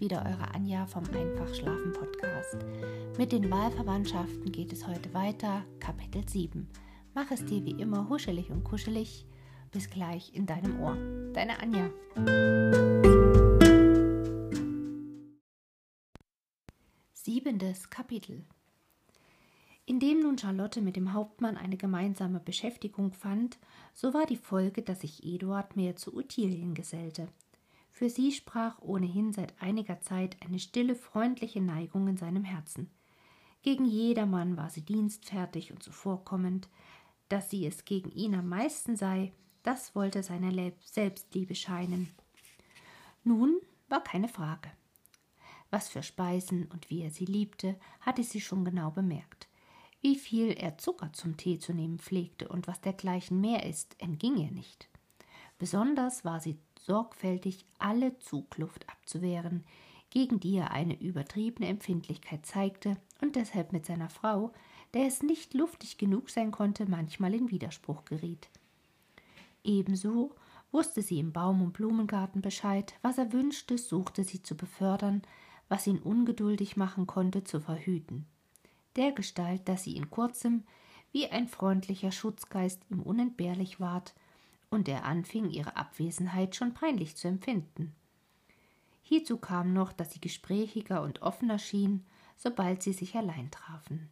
wieder eure Anja vom Einfach Schlafen Podcast. Mit den Wahlverwandtschaften geht es heute weiter, Kapitel 7. Mach es dir wie immer huschelig und kuschelig. Bis gleich in deinem Ohr. Deine Anja. Siebendes Kapitel. Indem nun Charlotte mit dem Hauptmann eine gemeinsame Beschäftigung fand, so war die Folge, dass sich Eduard mehr zu Ottilien gesellte. Für sie sprach ohnehin seit einiger Zeit eine stille, freundliche Neigung in seinem Herzen. Gegen jedermann war sie dienstfertig und zuvorkommend. Dass sie es gegen ihn am meisten sei, das wollte seiner Selbstliebe scheinen. Nun war keine Frage. Was für Speisen und wie er sie liebte, hatte sie schon genau bemerkt. Wie viel er Zucker zum Tee zu nehmen pflegte und was dergleichen mehr ist, entging ihr nicht. Besonders war sie sorgfältig alle Zugluft abzuwehren, gegen die er eine übertriebene Empfindlichkeit zeigte und deshalb mit seiner Frau, der es nicht luftig genug sein konnte, manchmal in Widerspruch geriet. Ebenso wusste sie im Baum- und Blumengarten Bescheid, was er wünschte, suchte sie zu befördern, was ihn ungeduldig machen konnte, zu verhüten. Dergestalt, dass sie in kurzem wie ein freundlicher Schutzgeist ihm unentbehrlich ward und er anfing, ihre Abwesenheit schon peinlich zu empfinden. Hierzu kam noch, dass sie gesprächiger und offener schien, sobald sie sich allein trafen.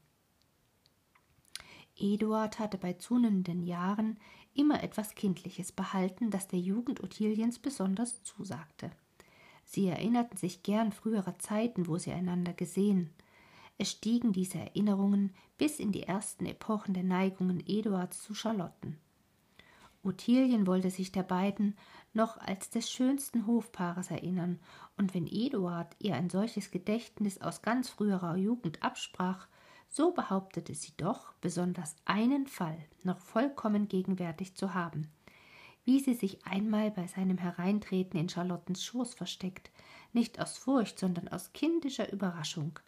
Eduard hatte bei zunehmenden Jahren immer etwas Kindliches behalten, das der Jugend Ottiliens besonders zusagte. Sie erinnerten sich gern früherer Zeiten, wo sie einander gesehen. Es stiegen diese Erinnerungen bis in die ersten Epochen der Neigungen Eduards zu Charlotten. Ottilien wollte sich der beiden noch als des schönsten Hofpaares erinnern, und wenn Eduard ihr ein solches Gedächtnis aus ganz früherer Jugend absprach, so behauptete sie doch besonders einen Fall noch vollkommen gegenwärtig zu haben, wie sie sich einmal bei seinem Hereintreten in Charlottens Schoß versteckt, nicht aus Furcht, sondern aus kindischer Überraschung.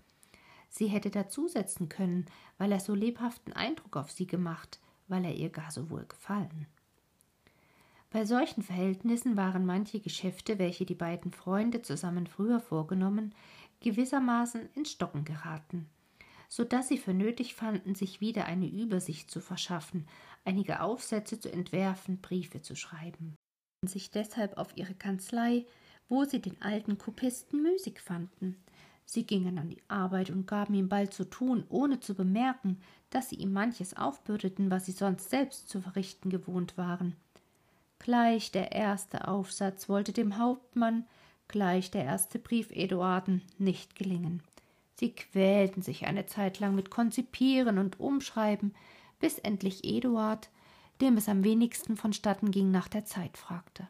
Sie hätte dazusetzen können, weil er so lebhaften Eindruck auf sie gemacht, weil er ihr gar so wohl gefallen. Bei solchen Verhältnissen waren manche Geschäfte, welche die beiden Freunde zusammen früher vorgenommen, gewissermaßen ins Stocken geraten, so dass sie für nötig fanden, sich wieder eine Übersicht zu verschaffen, einige Aufsätze zu entwerfen, Briefe zu schreiben. Und sich deshalb auf ihre Kanzlei, wo sie den alten Kopisten müßig fanden. Sie gingen an die Arbeit und gaben ihm bald zu tun, ohne zu bemerken, dass sie ihm manches aufbürdeten, was sie sonst selbst zu verrichten gewohnt waren. Gleich der erste Aufsatz wollte dem Hauptmann, gleich der erste Brief Eduarden nicht gelingen. Sie quälten sich eine Zeit lang mit Konzipieren und Umschreiben, bis endlich Eduard, dem es am wenigsten vonstatten ging, nach der Zeit fragte.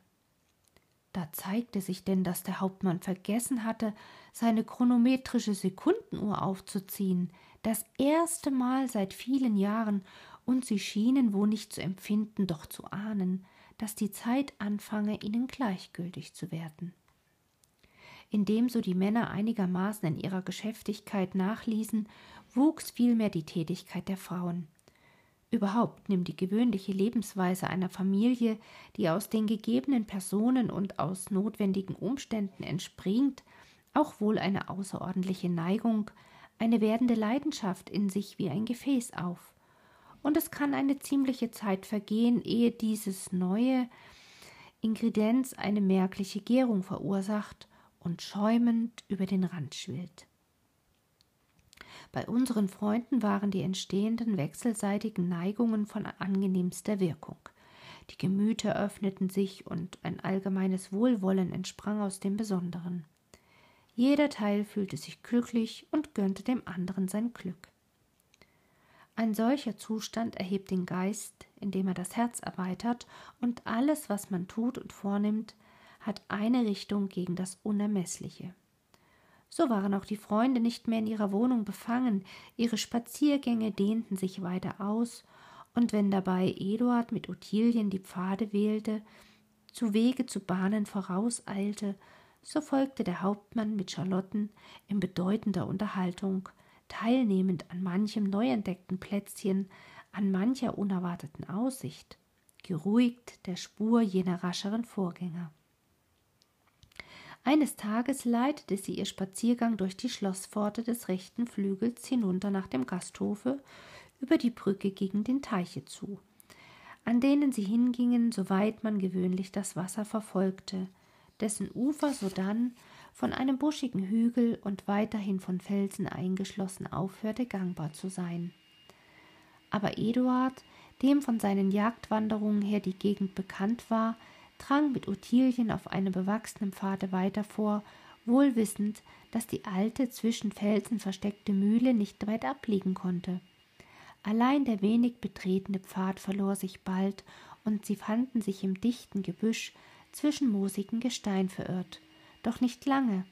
Da zeigte sich denn, dass der Hauptmann vergessen hatte, seine chronometrische Sekundenuhr aufzuziehen, das erste Mal seit vielen Jahren, und sie schienen wo nicht zu empfinden, doch zu ahnen, dass die Zeit anfange, ihnen gleichgültig zu werden. Indem so die Männer einigermaßen in ihrer Geschäftigkeit nachließen, wuchs vielmehr die Tätigkeit der Frauen. Überhaupt nimmt die gewöhnliche Lebensweise einer Familie, die aus den gegebenen Personen und aus notwendigen Umständen entspringt, auch wohl eine außerordentliche Neigung, eine werdende Leidenschaft in sich wie ein Gefäß auf und es kann eine ziemliche Zeit vergehen, ehe dieses neue Ingredienz eine merkliche Gärung verursacht und schäumend über den Rand schwillt. Bei unseren Freunden waren die entstehenden wechselseitigen Neigungen von angenehmster Wirkung. Die Gemüter öffneten sich und ein allgemeines Wohlwollen entsprang aus dem Besonderen. Jeder Teil fühlte sich glücklich und gönnte dem anderen sein Glück. Ein solcher Zustand erhebt den Geist, indem er das Herz erweitert, und alles, was man tut und vornimmt, hat eine Richtung gegen das Unermessliche. So waren auch die Freunde nicht mehr in ihrer Wohnung befangen, ihre Spaziergänge dehnten sich weiter aus, und wenn dabei Eduard mit Ottilien die Pfade wählte, zu Wege zu Bahnen vorauseilte, so folgte der Hauptmann mit Charlotten in bedeutender Unterhaltung, teilnehmend an manchem neu entdeckten Plätzchen, an mancher unerwarteten Aussicht, geruhigt der Spur jener rascheren Vorgänger. Eines Tages leitete sie ihr Spaziergang durch die Schloßpforte des rechten Flügels hinunter nach dem Gasthofe über die Brücke gegen den Teiche zu, an denen sie hingingen, soweit man gewöhnlich das Wasser verfolgte, dessen Ufer sodann von einem buschigen Hügel und weiterhin von Felsen eingeschlossen aufhörte, gangbar zu sein. Aber Eduard, dem von seinen Jagdwanderungen her die Gegend bekannt war, drang mit Ottilien auf einem bewachsenen Pfade weiter vor, wohl wissend, dass die alte zwischen Felsen versteckte Mühle nicht weit abliegen konnte. Allein der wenig betretene Pfad verlor sich bald, und sie fanden sich im dichten Gebüsch zwischen moosigem Gestein verirrt. Doch nicht lange,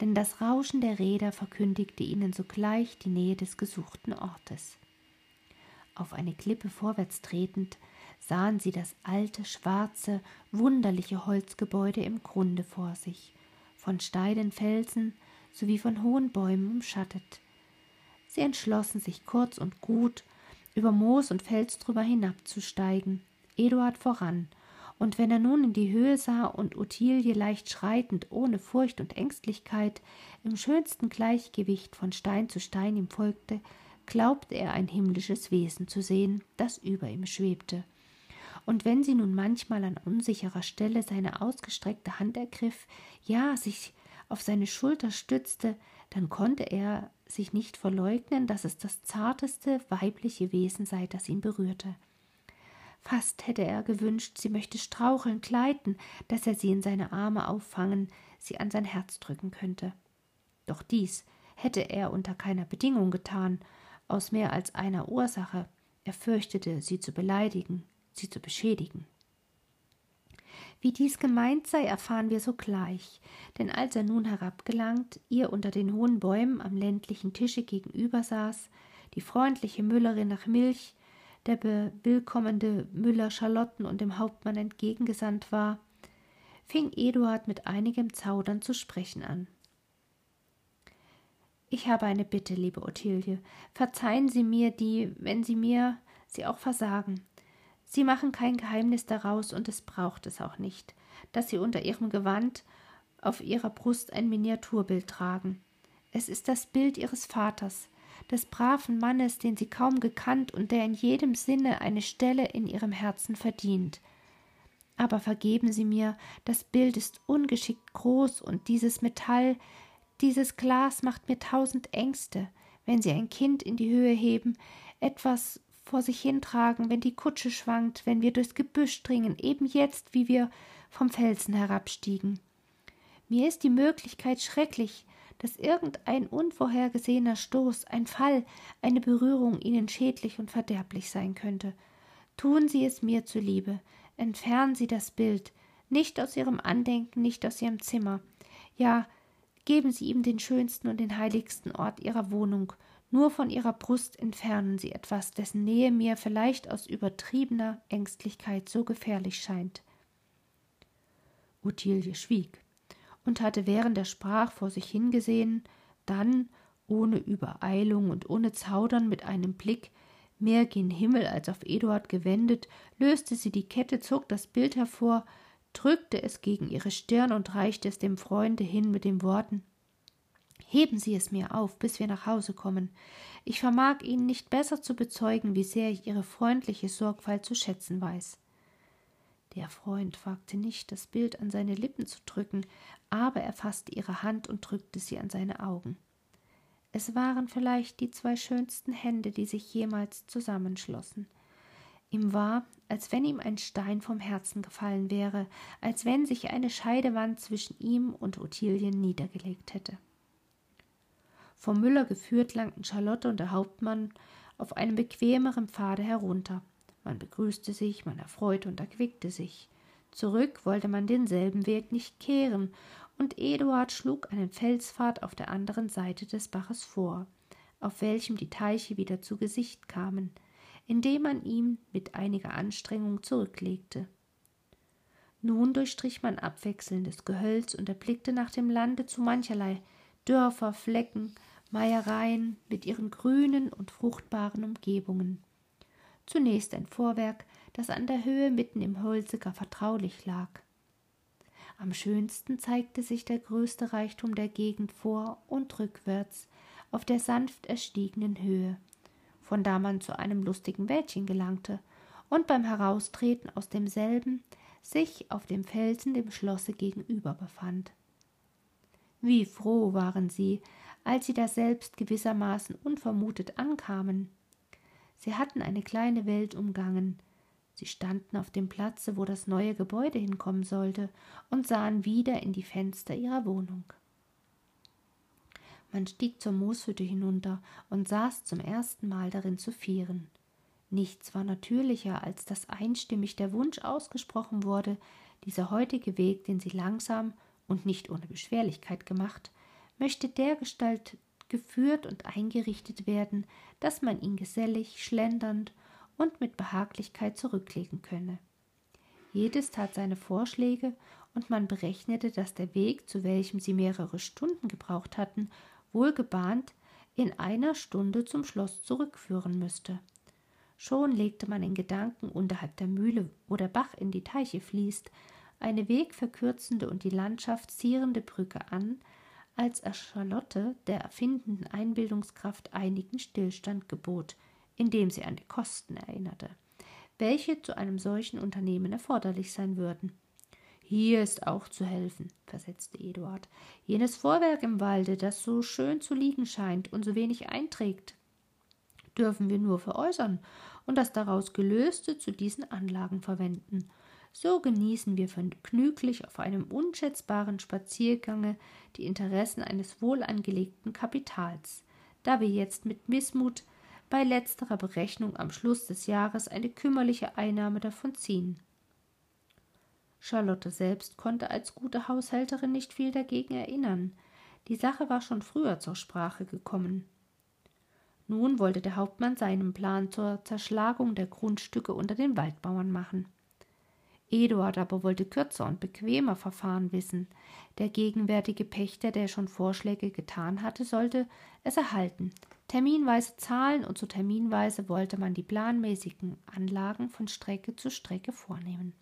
denn das Rauschen der Räder verkündigte ihnen sogleich die Nähe des gesuchten Ortes. Auf eine Klippe vorwärts tretend, sahen sie das alte, schwarze, wunderliche Holzgebäude im Grunde vor sich, von steilen Felsen sowie von hohen Bäumen umschattet. Sie entschlossen sich kurz und gut, über Moos und Fels drüber hinabzusteigen, Eduard voran, und wenn er nun in die Höhe sah und Ottilie leicht schreitend, ohne Furcht und Ängstlichkeit, im schönsten Gleichgewicht von Stein zu Stein ihm folgte, glaubte er ein himmlisches Wesen zu sehen, das über ihm schwebte. Und wenn sie nun manchmal an unsicherer Stelle seine ausgestreckte Hand ergriff, ja, sich auf seine Schulter stützte, dann konnte er sich nicht verleugnen, dass es das zarteste weibliche Wesen sei, das ihn berührte. Fast hätte er gewünscht, sie möchte straucheln, gleiten, dass er sie in seine Arme auffangen, sie an sein Herz drücken könnte. Doch dies hätte er unter keiner Bedingung getan, aus mehr als einer Ursache. Er fürchtete, sie zu beleidigen, sie zu beschädigen. Wie dies gemeint sei, erfahren wir sogleich, denn als er nun herabgelangt, ihr unter den hohen Bäumen am ländlichen Tische gegenüber saß, die freundliche Müllerin nach Milch, der bewillkommende Müller Charlotten und dem Hauptmann entgegengesandt war, fing Eduard mit einigem Zaudern zu sprechen an. Ich habe eine Bitte, liebe Ottilie. Verzeihen Sie mir die, wenn Sie mir sie auch versagen. Sie machen kein Geheimnis daraus, und es braucht es auch nicht, dass Sie unter Ihrem Gewand auf Ihrer Brust ein Miniaturbild tragen. Es ist das Bild Ihres Vaters, des braven Mannes, den sie kaum gekannt und der in jedem Sinne eine Stelle in ihrem Herzen verdient. Aber vergeben Sie mir, das Bild ist ungeschickt groß und dieses Metall, dieses Glas macht mir tausend Ängste, wenn Sie ein Kind in die Höhe heben, etwas vor sich hintragen, wenn die Kutsche schwankt, wenn wir durchs Gebüsch dringen, eben jetzt, wie wir vom Felsen herabstiegen. Mir ist die Möglichkeit schrecklich, dass irgendein unvorhergesehener Stoß, ein Fall, eine Berührung ihnen schädlich und verderblich sein könnte. Tun Sie es mir zuliebe, entfernen Sie das Bild, nicht aus Ihrem Andenken, nicht aus Ihrem Zimmer. Ja, geben Sie ihm den schönsten und den heiligsten Ort Ihrer Wohnung, nur von Ihrer Brust entfernen Sie etwas, dessen Nähe mir vielleicht aus übertriebener Ängstlichkeit so gefährlich scheint. Ottilie schwieg und hatte während er sprach vor sich hingesehen, dann, ohne Übereilung und ohne Zaudern, mit einem Blick mehr gen Himmel als auf Eduard gewendet, löste sie die Kette, zog das Bild hervor, drückte es gegen ihre Stirn und reichte es dem Freunde hin mit den Worten Heben Sie es mir auf, bis wir nach Hause kommen. Ich vermag Ihnen nicht besser zu bezeugen, wie sehr ich Ihre freundliche Sorgfalt zu schätzen weiß. Der Freund wagte nicht, das Bild an seine Lippen zu drücken, aber er fasste ihre Hand und drückte sie an seine Augen. Es waren vielleicht die zwei schönsten Hände, die sich jemals zusammenschlossen. Ihm war, als wenn ihm ein Stein vom Herzen gefallen wäre, als wenn sich eine Scheidewand zwischen ihm und Ottilien niedergelegt hätte. Vom Müller geführt langten Charlotte und der Hauptmann auf einem bequemeren Pfade herunter. Man begrüßte sich, man erfreute und erquickte sich. Zurück wollte man denselben Weg nicht kehren, und Eduard schlug einen Felspfad auf der anderen Seite des Baches vor, auf welchem die Teiche wieder zu Gesicht kamen, indem man ihn mit einiger Anstrengung zurücklegte. Nun durchstrich man abwechselndes Gehölz und erblickte nach dem Lande zu mancherlei Dörfer, Flecken, Meiereien mit ihren grünen und fruchtbaren Umgebungen. Zunächst ein Vorwerk, das an der Höhe mitten im Holze gar vertraulich lag. Am schönsten zeigte sich der größte Reichtum der Gegend vor und rückwärts auf der sanft erstiegenen Höhe, von da man zu einem lustigen Wäldchen gelangte und beim Heraustreten aus demselben sich auf dem Felsen dem Schlosse gegenüber befand. Wie froh waren sie, als sie daselbst gewissermaßen unvermutet ankamen. Sie hatten eine kleine Welt umgangen, Sie standen auf dem Platze, wo das neue Gebäude hinkommen sollte, und sahen wieder in die Fenster ihrer Wohnung. Man stieg zur Mooshütte hinunter und saß zum ersten Mal darin zu vieren. Nichts war natürlicher, als dass einstimmig der Wunsch ausgesprochen wurde, dieser heutige Weg, den sie langsam und nicht ohne Beschwerlichkeit gemacht, möchte dergestalt geführt und eingerichtet werden, dass man ihn gesellig, schlendernd und mit Behaglichkeit zurücklegen könne. Jedes tat seine Vorschläge, und man berechnete, dass der Weg, zu welchem sie mehrere Stunden gebraucht hatten, wohlgebahnt in einer Stunde zum Schloss zurückführen müsste. Schon legte man in Gedanken unterhalb der Mühle, wo der Bach in die Teiche fließt, eine wegverkürzende und die Landschaft zierende Brücke an, als er Charlotte, der erfindenden Einbildungskraft, einigen Stillstand gebot, indem sie an die Kosten erinnerte, welche zu einem solchen Unternehmen erforderlich sein würden. Hier ist auch zu helfen, versetzte Eduard. Jenes Vorwerk im Walde, das so schön zu liegen scheint und so wenig einträgt, dürfen wir nur veräußern und das daraus Gelöste zu diesen Anlagen verwenden. So genießen wir vergnüglich auf einem unschätzbaren Spaziergange die Interessen eines wohlangelegten Kapitals, da wir jetzt mit Missmut bei letzterer Berechnung am Schluss des Jahres eine kümmerliche Einnahme davon ziehen. Charlotte selbst konnte als gute Haushälterin nicht viel dagegen erinnern. Die Sache war schon früher zur Sprache gekommen. Nun wollte der Hauptmann seinen Plan zur Zerschlagung der Grundstücke unter den Waldbauern machen. Eduard aber wollte kürzer und bequemer Verfahren wissen. Der gegenwärtige Pächter, der schon Vorschläge getan hatte, sollte es erhalten. Terminweise zahlen und zu terminweise wollte man die planmäßigen Anlagen von Strecke zu Strecke vornehmen.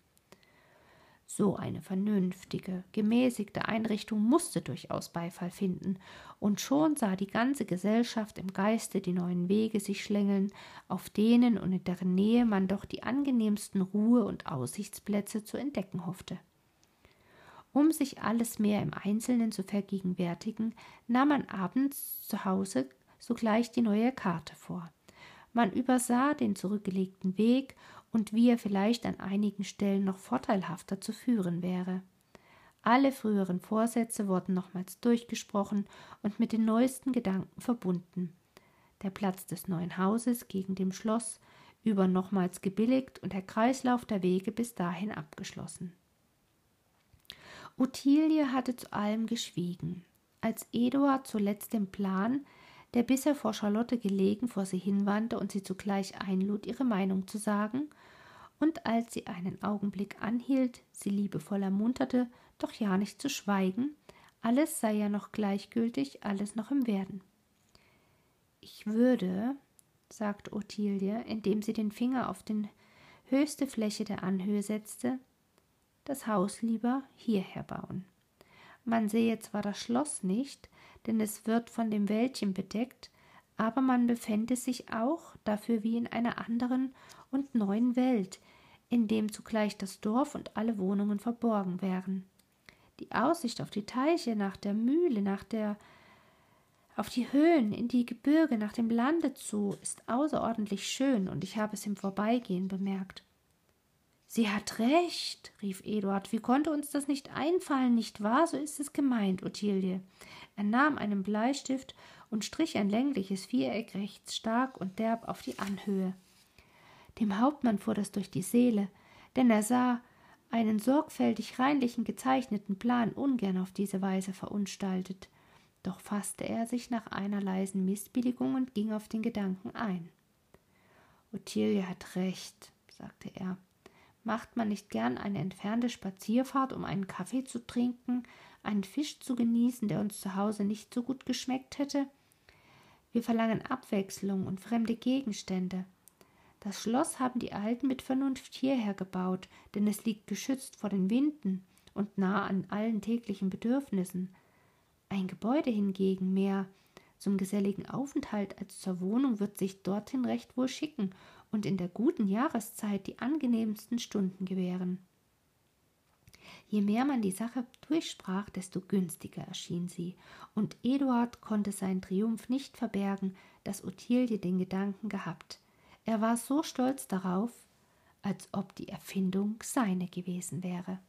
So eine vernünftige, gemäßigte Einrichtung musste durchaus Beifall finden, und schon sah die ganze Gesellschaft im Geiste die neuen Wege sich schlängeln, auf denen und in deren Nähe man doch die angenehmsten Ruhe- und Aussichtsplätze zu entdecken hoffte. Um sich alles mehr im Einzelnen zu vergegenwärtigen, nahm man abends zu Hause sogleich die neue Karte vor. Man übersah den zurückgelegten Weg und wie er vielleicht an einigen Stellen noch vorteilhafter zu führen wäre. Alle früheren Vorsätze wurden nochmals durchgesprochen und mit den neuesten Gedanken verbunden. Der Platz des neuen Hauses gegen dem Schloss über nochmals gebilligt und der Kreislauf der Wege bis dahin abgeschlossen. Ottilie hatte zu allem geschwiegen. Als Eduard zuletzt den Plan, der bisher vor Charlotte gelegen, vor sie hinwandte und sie zugleich einlud, ihre Meinung zu sagen, und als sie einen Augenblick anhielt, sie liebevoll ermunterte, doch ja nicht zu schweigen, alles sei ja noch gleichgültig, alles noch im Werden. Ich würde, sagte Ottilie, indem sie den Finger auf die höchste Fläche der Anhöhe setzte, das Haus lieber hierher bauen. Man sehe zwar das Schloss nicht, denn es wird von dem Wäldchen bedeckt, aber man befände sich auch dafür wie in einer anderen und neuen Welt, in dem zugleich das Dorf und alle Wohnungen verborgen wären. Die Aussicht auf die Teiche, nach der Mühle, nach der auf die Höhen, in die Gebirge, nach dem Lande zu, ist außerordentlich schön, und ich habe es im Vorbeigehen bemerkt. Sie hat recht, rief Eduard. Wie konnte uns das nicht einfallen, nicht wahr? So ist es gemeint, Ottilie. Er nahm einen Bleistift und strich ein längliches Viereck rechts stark und derb auf die Anhöhe. Dem Hauptmann fuhr das durch die Seele, denn er sah einen sorgfältig reinlichen gezeichneten Plan ungern auf diese Weise verunstaltet. Doch fasste er sich nach einer leisen Missbilligung und ging auf den Gedanken ein. Ottilie hat recht, sagte er. Macht man nicht gern eine entfernte Spazierfahrt, um einen Kaffee zu trinken, einen Fisch zu genießen, der uns zu Hause nicht so gut geschmeckt hätte? Wir verlangen Abwechslung und fremde Gegenstände. Das Schloss haben die Alten mit Vernunft hierher gebaut, denn es liegt geschützt vor den Winden und nah an allen täglichen Bedürfnissen. Ein Gebäude hingegen mehr zum geselligen Aufenthalt als zur Wohnung wird sich dorthin recht wohl schicken und in der guten Jahreszeit die angenehmsten Stunden gewähren. Je mehr man die Sache durchsprach, desto günstiger erschien sie, und Eduard konnte seinen Triumph nicht verbergen, dass Ottilie den Gedanken gehabt. Er war so stolz darauf, als ob die Erfindung seine gewesen wäre.